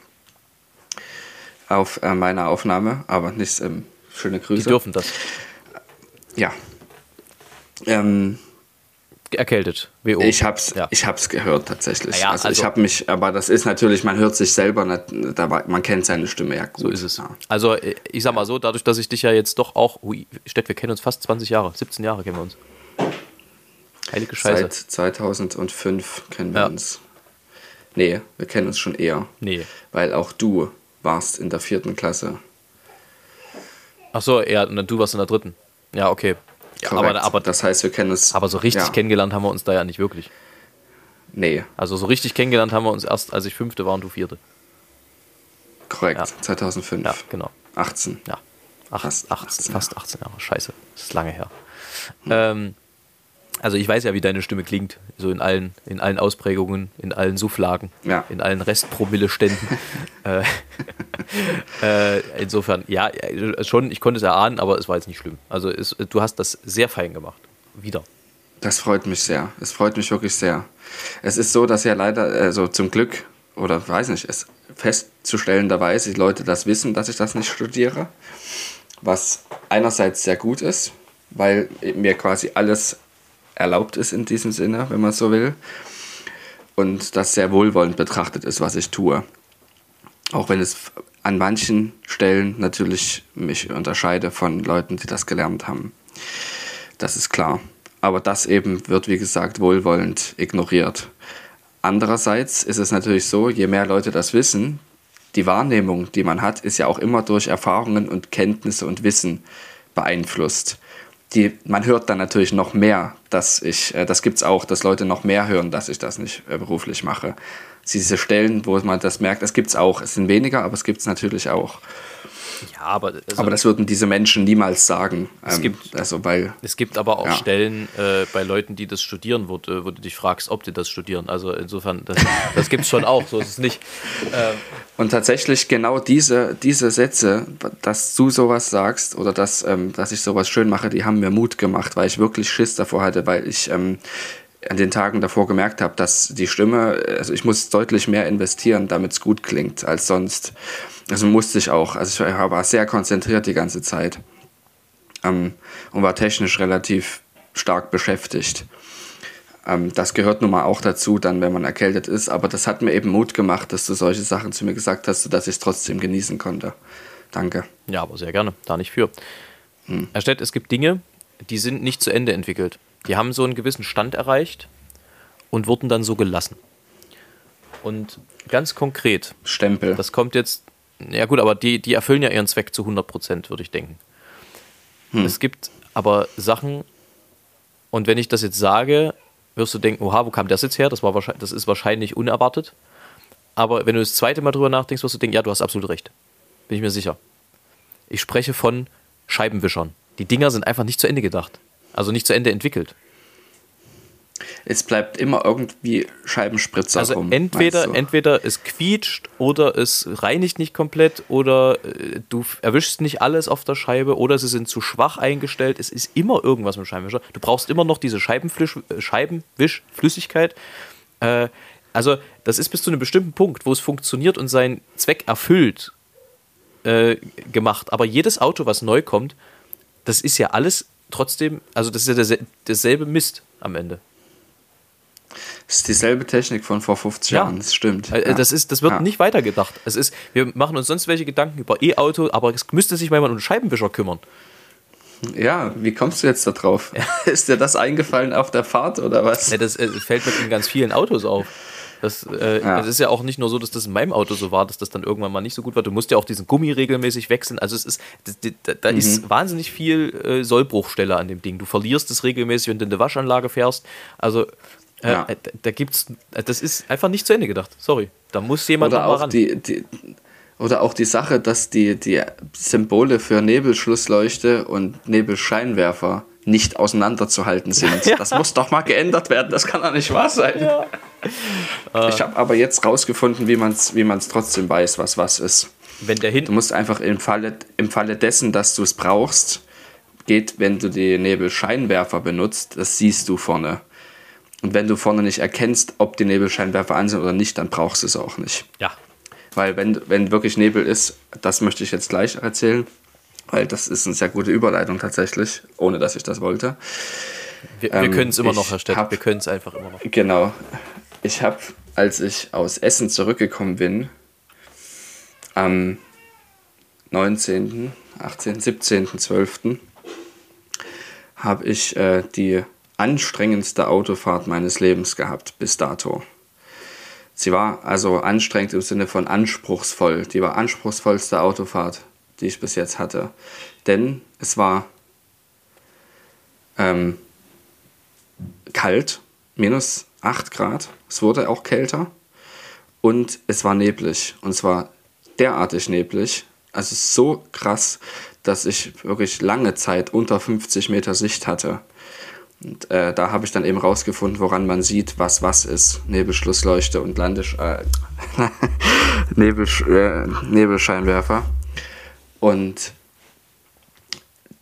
auf äh, meiner Aufnahme, aber nicht ähm, schöne
Die
Grüße.
dürfen das.
Ja. Ähm,
Erkältet. WO.
ich hab's,
Ja.
ich hab's gehört tatsächlich.
Ja,
also, ich
also-
habe mich, aber das ist natürlich, man hört sich selber, nicht, man kennt seine Stimme ja gut.
So ist es.
Ja.
Also, äh, ich sag mal so, dadurch, dass ich dich ja jetzt doch auch. Ui, Stett, wir kennen uns fast 20 Jahre. 17 Jahre kennen wir uns. Heilige Scheiße.
Seit 2005 kennen wir uns. Nee, wir kennen uns schon eher.
Nee.
Weil auch du warst in der vierten Klasse.
Ach so, ja, na, du warst in der dritten. Ja, okay. Ja, aber, aber,
das heißt, wir kennen uns.
aber so richtig
ja,
kennengelernt haben wir uns da ja nicht wirklich.
Nee,
Also so richtig kennengelernt haben wir uns erst, als ich fünfte war und du vierte.
korrekt.
Ja.
2005.
Ja, genau.
18.
Ja. Ach,
Fast
18,
18
fast 18 Jahre. Scheiße. Das ist lange her. Ähm, also ich weiß ja, wie deine Stimme klingt. So in allen, in allen Ausprägungen, in allen Sufflagen,
Ja.
in allen Restpromilleständen. <laughs> äh, äh, insofern, ja, schon, ich konnte es erahnen, aber es war jetzt nicht schlimm. Also es, du hast das sehr fein gemacht. Wieder.
Das freut mich sehr. Es freut mich wirklich sehr. Es ist so, dass ja leider, also zum Glück, oder weiß nicht, es festzustellenderweise die Leute das wissen, dass ich das nicht studiere. Was einerseits sehr gut ist, weil mir quasi alles erlaubt ist in diesem Sinne, wenn man so will. Und das sehr wohlwollend betrachtet ist, was ich tue. Auch wenn es an manchen Stellen natürlich mich unterscheide von Leuten, die das gelernt haben. Das ist klar. Aber das eben wird, wie gesagt, wohlwollend ignoriert. Andererseits ist es natürlich so, je mehr Leute das wissen, die Wahrnehmung, die man hat, ist ja auch immer durch Erfahrungen und Kenntnisse und Wissen beeinflusst. Die, man hört dann natürlich noch mehr, dass ich, äh, das gibt es auch, dass Leute noch mehr hören, dass ich das nicht äh, beruflich mache. Diese Stellen, wo man das merkt, es auch. Es sind weniger, aber es gibt es natürlich auch.
Ja, aber,
also, aber das würden diese Menschen niemals sagen.
Es, ähm, gibt,
also weil,
es gibt aber auch ja. Stellen äh, bei Leuten, die das studieren, wo, wo, du dich fragst, ob die das studieren. Also insofern, das, das gibt es schon auch, so ist es nicht.
Ähm, und tatsächlich genau diese, diese Sätze, dass du sowas sagst oder dass, ähm, dass ich sowas schön mache, die haben mir Mut gemacht, weil ich wirklich Schiss davor hatte, weil ich ähm, an den Tagen davor gemerkt habe, dass die Stimme, also ich muss deutlich mehr investieren, damit es gut klingt als sonst. Also musste ich auch. Also ich war sehr konzentriert die ganze Zeit ähm, und war technisch relativ stark beschäftigt. Ähm, das gehört nun mal auch dazu, dann, wenn man erkältet ist. Aber das hat mir eben Mut gemacht, dass du solche Sachen zu mir gesagt hast, sodass ich es trotzdem genießen konnte. Danke.
Ja, aber sehr gerne. Da nicht für. Hm. Herr Stett, es gibt Dinge, die sind nicht zu Ende entwickelt. Die haben so einen gewissen Stand erreicht und wurden dann so gelassen. Und ganz konkret.
Stempel.
Das kommt jetzt ja gut, aber die, die erfüllen ja ihren Zweck zu 100 Prozent, würde ich denken. Hm. Es gibt aber Sachen, und wenn ich das jetzt sage, wirst du denken, oha, wo kam das jetzt her? Das, war wahrscheinlich, das ist wahrscheinlich unerwartet. Aber wenn du das zweite Mal drüber nachdenkst, wirst du denken, ja, du hast absolut recht. Bin ich mir sicher. Ich spreche von Scheibenwischern. Die Dinger sind einfach nicht zu Ende gedacht. Also nicht zu Ende entwickelt
es bleibt immer irgendwie Scheibenspritzer
also rum. Entweder, entweder es quietscht oder es reinigt nicht komplett oder äh, du erwischst nicht alles auf der Scheibe oder sie sind zu schwach eingestellt. Es ist immer irgendwas mit Scheibenwischer. Du brauchst immer noch diese äh, Scheibenwischflüssigkeit. Äh, also das ist bis zu einem bestimmten Punkt, wo es funktioniert und seinen Zweck erfüllt, äh, gemacht. Aber jedes Auto, was neu kommt, das ist ja alles trotzdem, also das ist ja derselbe Mist am Ende.
Das ist dieselbe Technik von vor 50 ja. Jahren, das stimmt.
Äh, das, ist, das wird ja. nicht weitergedacht. Es ist, wir machen uns sonst welche Gedanken über E-Auto, aber es müsste sich mal jemand um Scheibenwischer kümmern.
Ja, wie kommst du jetzt da drauf? <laughs> Ist dir das eingefallen auf der Fahrt oder was?
Das äh, fällt mir in ganz vielen Autos auf. Das, äh, ja. das, ist ja auch nicht nur so, dass das in meinem Auto so war, dass das dann irgendwann mal nicht so gut war. Du musst ja auch diesen Gummi regelmäßig wechseln. Also es ist, da, da mhm. ist wahnsinnig viel äh, Sollbruchstelle an dem Ding. Du verlierst es regelmäßig, wenn du in der Waschanlage fährst. Also äh, ja. Äh, da gibt's, äh, das ist einfach nicht zu Ende gedacht. Sorry. Da muss jemand
oder auch ran. Die, die, oder auch die Sache, dass die, die Symbole für Nebelschlussleuchte und Nebelscheinwerfer nicht auseinanderzuhalten sind. <laughs> Ja. Das muss doch mal geändert werden, das kann doch nicht wahr sein. Ja. Ich habe aber jetzt rausgefunden, wie man es wie man's trotzdem weiß, was was ist.
Wenn der
du musst einfach im Falle, im Falle dessen, dass du es brauchst, geht, wenn du die Nebelscheinwerfer benutzt, das siehst du vorne. Und wenn du vorne nicht erkennst, ob die Nebelscheinwerfer an sind oder nicht, dann brauchst du es auch nicht.
Ja.
Weil wenn, wenn wirklich Nebel ist, das möchte ich jetzt gleich erzählen, weil das ist eine sehr gute Überleitung tatsächlich, ohne dass ich das wollte.
Wir, wir ähm, können es immer noch, Herr Stett, wir können es einfach immer noch.
Genau. Ich habe, als ich aus Essen zurückgekommen bin, am 19., 18., 17., 12., habe ich äh, die anstrengendste Autofahrt meines Lebens gehabt bis dato. Sie war also anstrengend im Sinne von anspruchsvoll. Die war anspruchsvollste Autofahrt, die ich bis jetzt hatte. Denn es war ähm, kalt, minus 8 Grad. Es wurde auch kälter. Und es war neblig. Und zwar derartig neblig. Also so krass, dass ich wirklich lange Zeit unter 50 Meter Sicht hatte. Und äh, da habe ich dann eben rausgefunden, woran man sieht, was was ist. Nebelschlussleuchte und Landesch äh, <laughs> Nebel, äh, Nebelscheinwerfer. Und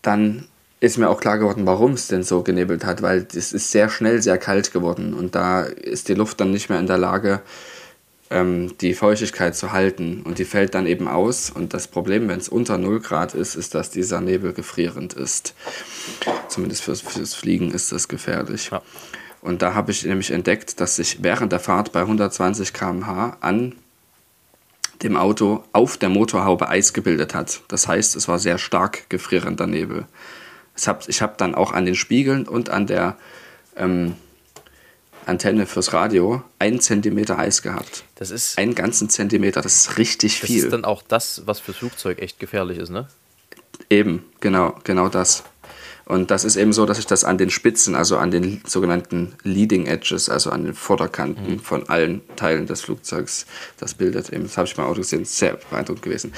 dann ist mir auch klar geworden, warum es denn so genebelt hat, weil es ist sehr schnell sehr kalt geworden und da ist die Luft dann nicht mehr in der Lage, ähm, die Feuchtigkeit zu halten und die fällt dann eben aus und das Problem, wenn es unter 0 Grad ist, ist, dass dieser Nebel gefrierend ist. Zumindest fürs, fürs Fliegen ist das gefährlich. Ja. Und da habe ich nämlich entdeckt, dass sich während der Fahrt bei 120 km/h an dem Auto auf der Motorhaube Eis gebildet hat. Das heißt, es war sehr stark gefrierender Nebel. Ich habe dann auch an den Spiegeln und an der ähm, Antenne fürs Radio einen Zentimeter Eis gehabt.
Das ist.
Einen ganzen Zentimeter, das ist richtig
das
viel. Das
ist dann auch das, was fürs Flugzeug echt gefährlich ist, ne?
Eben, genau, genau das. Und das ist eben so, dass ich das an den Spitzen, also an den sogenannten Leading Edges, also an den Vorderkanten mhm. von allen Teilen des Flugzeugs, das bildet eben. Das habe ich beim Auto gesehen, sehr beeindruckend gewesen.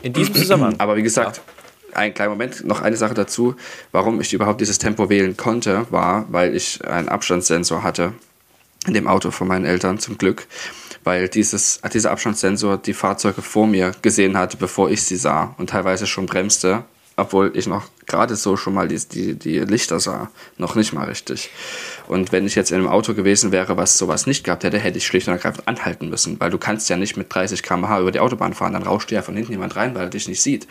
In diesem Zusammenhang.
Aber wie gesagt, ja. Ein kleiner Moment, noch eine Sache dazu. Warum ich überhaupt dieses Tempo wählen konnte, war, weil ich einen Abstandssensor hatte in dem Auto von meinen Eltern zum Glück, weil dieses, dieser Abstandssensor die Fahrzeuge vor mir gesehen hatte, bevor ich sie sah und teilweise schon bremste obwohl ich noch gerade so schon mal die, die, die Lichter sah, noch nicht mal richtig. Und wenn ich jetzt in einem Auto gewesen wäre, was sowas nicht gehabt hätte, hätte ich schlicht und ergreifend anhalten müssen, weil du kannst ja nicht mit 30 km/h über die Autobahn fahren, dann rauscht dir ja von hinten jemand rein, weil er dich nicht sieht.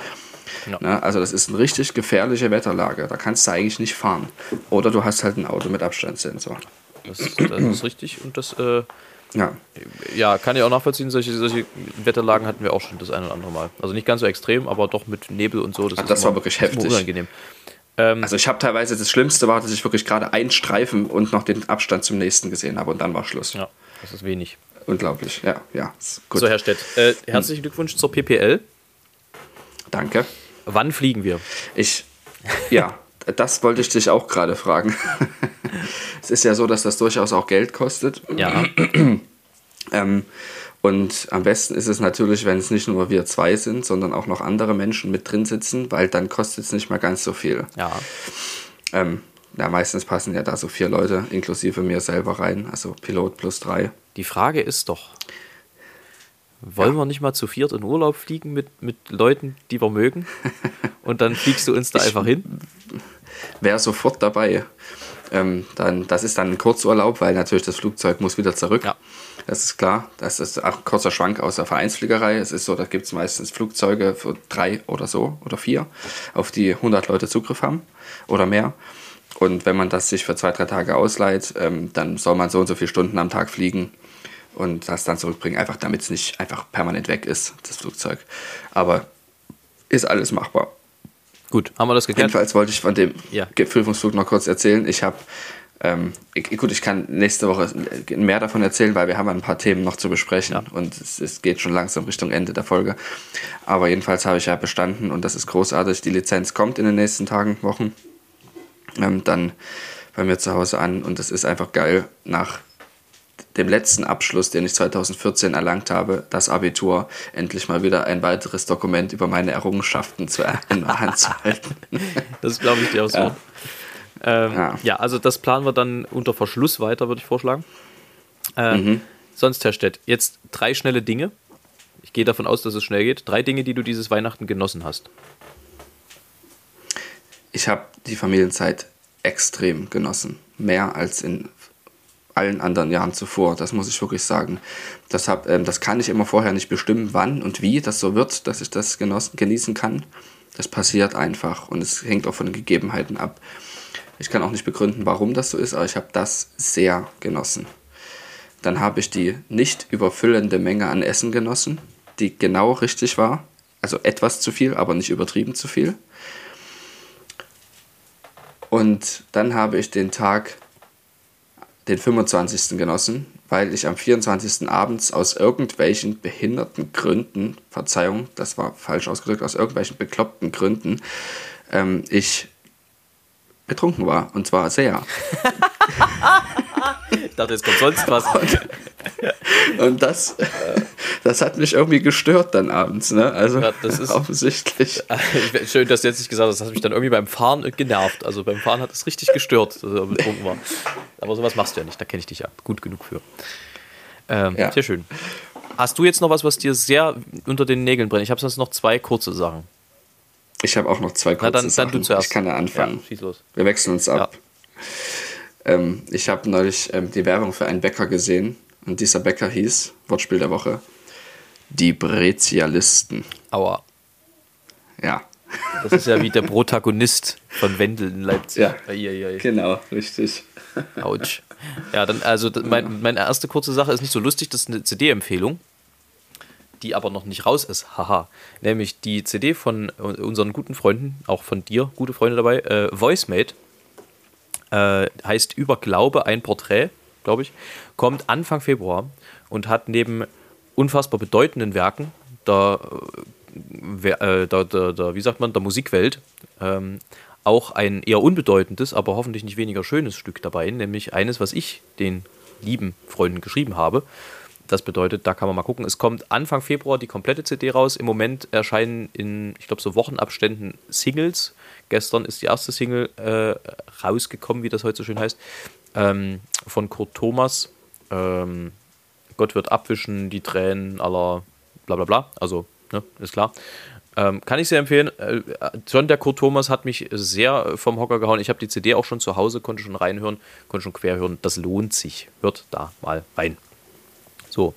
Ja. Ne? Also das ist eine richtig gefährliche Wetterlage, da kannst du eigentlich nicht fahren. Oder du hast halt ein Auto mit Abstandssensor.
Das, das ist richtig und das äh, ja. Ja, kann ich auch nachvollziehen. Solche, solche Wetterlagen hatten wir auch schon das eine oder andere Mal. Also nicht ganz so extrem, aber doch mit Nebel und so.
Das, Ach, das war wirklich heftig.
Unangenehm.
Ähm, also ich habe teilweise das Schlimmste war, dass ich wirklich gerade einen Streifen und noch den Abstand zum nächsten gesehen habe und dann war Schluss.
Ja, das ist wenig.
Unglaublich, ja, ja.
Gut. So, Herr Stett, äh, herzlichen Glückwunsch zur PPL.
Danke.
Wann fliegen wir?
Ich, ja, das wollte ich dich auch gerade fragen. <laughs> es ist ja so, dass das durchaus auch Geld kostet.
Ja. <clears throat>
ähm, und am besten ist es natürlich, wenn es nicht nur wir zwei sind, sondern auch noch andere Menschen mit drin sitzen, weil dann kostet es nicht mehr ganz so viel.
Ja.
Ähm, ja, meistens passen ja da so vier Leute, inklusive mir selber rein, also Pilot plus drei.
Die Frage ist doch, wollen ja. wir nicht mal zu viert in Urlaub fliegen mit, mit Leuten, die wir mögen? <laughs> Und dann fliegst du uns da ich einfach hin?
Wäre sofort dabei. Ähm, dann, das ist dann ein Kurzurlaub, weil natürlich das Flugzeug muss wieder zurück. Ja. Das ist klar. Das ist auch ein kurzer Schwank aus der Vereinsfliegerei. Es ist so, da gibt es meistens Flugzeuge für drei oder so oder vier, auf die 100 Leute Zugriff haben oder mehr. Und wenn man das sich für zwei, drei Tage ausleiht, ähm, dann soll man so und so viele Stunden am Tag fliegen und das dann zurückbringen, einfach damit es nicht einfach permanent weg ist, das Flugzeug. Aber ist alles machbar.
Gut, haben wir das geklärt?
Jedenfalls wollte ich von dem ja. Prüfungsflug noch kurz erzählen. Ich habe, ähm, gut, ich kann nächste Woche mehr davon erzählen, weil wir haben ein paar Themen noch zu besprechen ja. und es, es, geht schon langsam Richtung Ende der Folge. Aber jedenfalls habe ich ja bestanden und das ist großartig. Die Lizenz kommt in den nächsten Tagen, Wochen ähm, dann bei mir zu Hause an und es ist einfach geil, nach dem letzten Abschluss, den ich 2014 erlangt habe, das Abitur, endlich mal wieder ein weiteres Dokument über meine Errungenschaften zu, <laughs> in der Hand zu halten.
Das glaube ich dir auch so. Ja. Ähm, ja. ja. also das planen wir dann unter Verschluss weiter, würde ich vorschlagen. Ähm, mhm. Sonst, Herr Stett, jetzt drei schnelle Dinge. Ich gehe davon aus, dass es schnell geht. Drei Dinge, die du dieses Weihnachten genossen hast.
Ich habe die Familienzeit extrem genossen. Mehr als in allen anderen Jahren zuvor. Das muss ich wirklich sagen. Das, hab, ähm, das kann ich immer vorher nicht bestimmen, wann und wie das so wird, dass ich das genossen, genießen kann. Das passiert einfach und es hängt auch von den Gegebenheiten ab. Ich kann auch nicht begründen, warum das so ist, aber ich habe das sehr genossen. Dann habe ich die nicht überfüllende Menge an Essen genossen, die genau richtig war. Also etwas zu viel, aber nicht übertrieben zu viel. Und dann habe ich den Tag den 25. genossen, weil ich am 24. abends aus irgendwelchen behinderten Gründen, Verzeihung, das war falsch ausgedrückt, aus irgendwelchen bekloppten Gründen, ähm, ich betrunken war. Und zwar sehr. <laughs>
ich dachte, jetzt kommt sonst was. <laughs>
Und, und das, das hat mich irgendwie gestört dann abends. Ne? Also
ja, das ist
offensichtlich. <laughs>
Schön, dass du jetzt nicht gesagt hast, das hat mich dann irgendwie beim Fahren genervt. Also beim Fahren hat es richtig gestört, dass er betrunken war. Aber sowas machst du ja nicht, da kenne ich dich ja gut genug für. Ähm, ja. Sehr schön. Hast du jetzt noch was, was dir sehr unter den Nägeln brennt? Ich habe sonst noch zwei kurze Sachen.
Ich habe auch noch zwei kurze
Na, dann,
Sachen.
Dann du zuerst.
Ich kann ja anfangen.
Ja, schieß los.
Wir wechseln uns ab. Ja. Ähm, ich habe neulich ähm, die Werbung für einen Bäcker gesehen und dieser Bäcker hieß, Wortspiel der Woche, die Brezialisten.
Aua.
Ja.
Das ist ja wie der Protagonist von Wendel in Leipzig.
Ja, genau, richtig.
Autsch. Ja, dann, also mein, meine erste kurze Sache ist nicht so lustig, das ist eine CD-Empfehlung, die aber noch nicht raus ist. Haha. Nämlich die CD von unseren guten Freunden, auch von dir, gute Freunde dabei, äh, VoiceMate. Äh, heißt Über Glaube ein Porträt, glaube ich. Kommt Anfang Februar und hat neben unfassbar bedeutenden Werken der, äh, der, der, der wie sagt man, der Musikwelt ähm, auch ein eher unbedeutendes, aber hoffentlich nicht weniger schönes Stück dabei, nämlich eines, was ich den lieben Freunden geschrieben habe. Das bedeutet, da kann man mal gucken. Es kommt Anfang Februar die komplette CD raus. Im Moment erscheinen in, ich glaube, so Wochenabständen Singles. Gestern ist die erste Single äh, rausgekommen, wie das heute so schön heißt, ähm, von Kurt Thomas. Ähm, Gott wird abwischen, die Tränen aller bla bla bla. Also, ne, ist klar. Ähm, kann ich sehr empfehlen. Äh, John der Kurt Thomas hat mich sehr vom Hocker gehauen. Ich habe die CD auch schon zu Hause, konnte schon reinhören, konnte schon quer hören. Das lohnt sich. Hört da mal rein. So.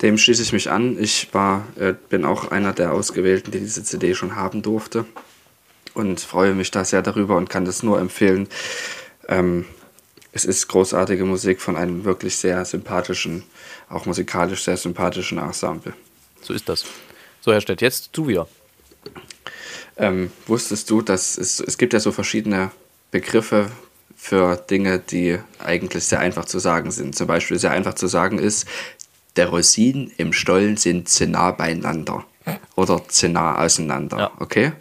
Dem schließe ich mich an. Ich war, äh, bin auch einer der Ausgewählten, die diese CD schon haben durfte. Und freue mich da sehr darüber und kann das nur empfehlen. Ähm, es ist großartige Musik von einem wirklich sehr sympathischen, auch musikalisch sehr sympathischen Ensemble.
So ist das. So, Herr Stett, jetzt du wieder.
Ähm, wusstest du, dass es, es gibt ja so verschiedene Begriffe für Dinge, die eigentlich sehr einfach zu sagen sind. Zum Beispiel sehr einfach zu sagen ist, der Rosinen im Stollen sind zu nah beieinander oder zu nah auseinander. Ja. Okay?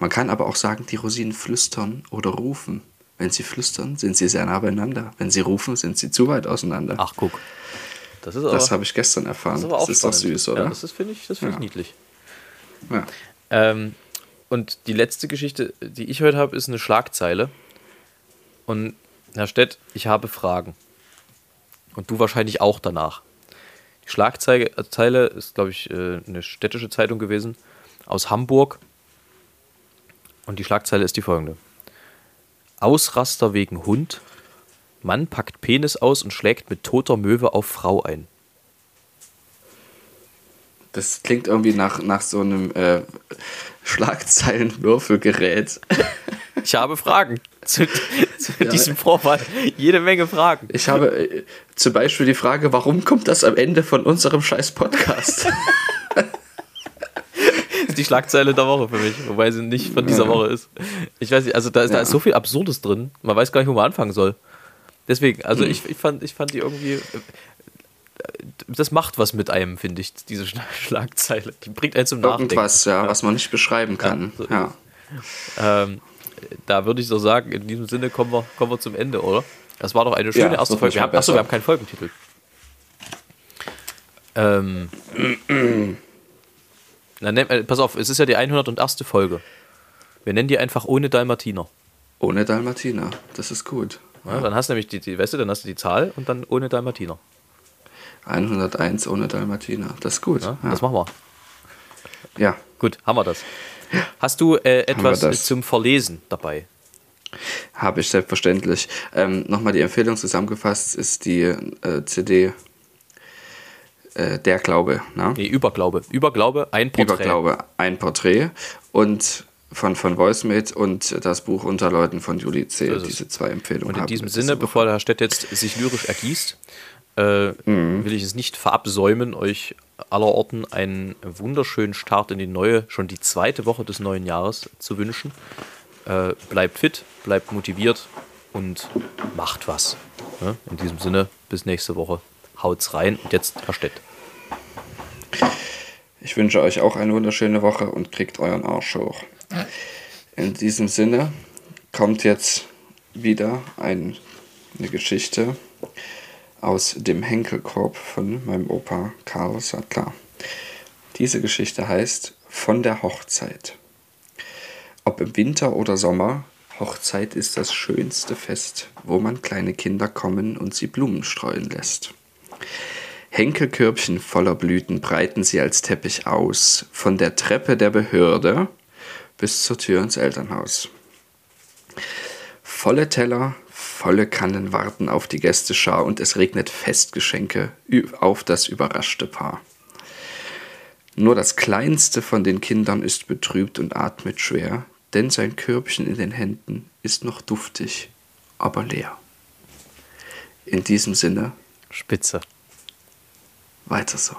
Man kann aber auch sagen, die Rosinen flüstern oder rufen. Wenn sie flüstern, sind sie sehr nah beieinander. Wenn sie rufen, sind sie zu weit auseinander.
Ach, guck.
Das, das habe ich gestern erfahren. Das, das ist doch süß, oder?
Ja, das finde ich, find ja. ich niedlich. Ja. Ähm, und die letzte Geschichte, die ich heute habe, ist eine Schlagzeile. Und Herr Stett, ich habe Fragen. Und du wahrscheinlich auch danach. Die Schlagzeile ist, glaube ich, äh, eine städtische Zeitung gewesen aus Hamburg. Und die Schlagzeile ist die folgende: Ausraster wegen Hund Mann packt Penis aus und schlägt mit toter Möwe auf Frau ein.
Das klingt irgendwie nach, nach so einem äh, Schlagzeilenwürfelgerät. <laughs>
Ich habe Fragen zu, zu ja. diesem Vorfall. Jede Menge Fragen.
Ich habe äh, zum Beispiel die Frage, warum kommt das am Ende von unserem scheiß Podcast? <laughs>
die Schlagzeile der Woche für mich, wobei sie nicht von dieser. Woche ist. Ich weiß nicht, also da ist, ja. da ist so viel Absurdes drin. Man weiß gar nicht, wo man anfangen soll. Deswegen, also mhm. ich, ich, fand, ich fand die irgendwie. Äh, das macht was mit einem, finde ich, diese <laughs> Schlagzeile. Die bringt einen zum Nachdenken.
Irgendwas, ja, ja, was man nicht beschreiben kann. So ja.
Ähm, da würde ich so sagen, in diesem Sinne kommen wir, kommen wir zum Ende, oder? Das war doch eine schöne ja, erste Folge. Wir haben, achso, wir haben keinen Folgentitel. Ähm, <clears throat> <clears throat> na, ne, äh, pass auf, es ist ja die 101. Folge. Wir nennen die einfach ohne Dalmatiner.
Ohne Dalmatiner, das ist gut.
Ja, dann hast du nämlich die, die, weißt du, dann hast du die Zahl und dann ohne Dalmatiner.
101 ohne Dalmatiner, das ist gut.
Ja, ja. Das machen wir.
Ja.
Gut, haben wir das. Hast du äh, etwas zum Verlesen dabei?
Habe ich selbstverständlich. Ähm, Nochmal die Empfehlung zusammengefasst ist die äh, CD äh, Der Glaube.
Ne? Nee, Überglaube. Überglaube, ein Porträt.
Überglaube, ein Porträt. Und von, von VoiceMate und das Buch Unterleuten von Juli C. Also Diese zwei Empfehlungen.
Und in diesem Sinne, bevor der Herr Stett jetzt sich lyrisch ergießt, äh, mhm. will ich es nicht verabsäumen, euch allerorten einen wunderschönen Start in die neue, schon die zweite Woche des neuen Jahres zu wünschen. Äh, bleibt fit, bleibt motiviert und macht was. Ja, in diesem Sinne, bis nächste Woche. Haut's rein und jetzt Herr Stett.
Ich wünsche euch auch eine wunderschöne Woche und kriegt euren Arsch hoch. In diesem Sinne kommt jetzt wieder ein, eine Geschichte aus dem Henkelkorb von meinem Opa Karl Sattler. Diese Geschichte heißt Von der Hochzeit. Ob im Winter oder Sommer, Hochzeit ist das schönste Fest, wo man kleine Kinder kommen und sie Blumen streuen lässt. Henkelkörbchen voller Blüten breiten sie als Teppich aus, von der Treppe der Behörde bis zur Tür ins Elternhaus. Volle Teller, volle Kannen warten auf die Gästeschar und es regnet Festgeschenke auf das überraschte Paar. Nur das kleinste von den Kindern ist betrübt und atmet schwer, denn sein Körbchen in den Händen ist noch duftig, aber leer. In diesem Sinne.
Spitze.
Weiter so.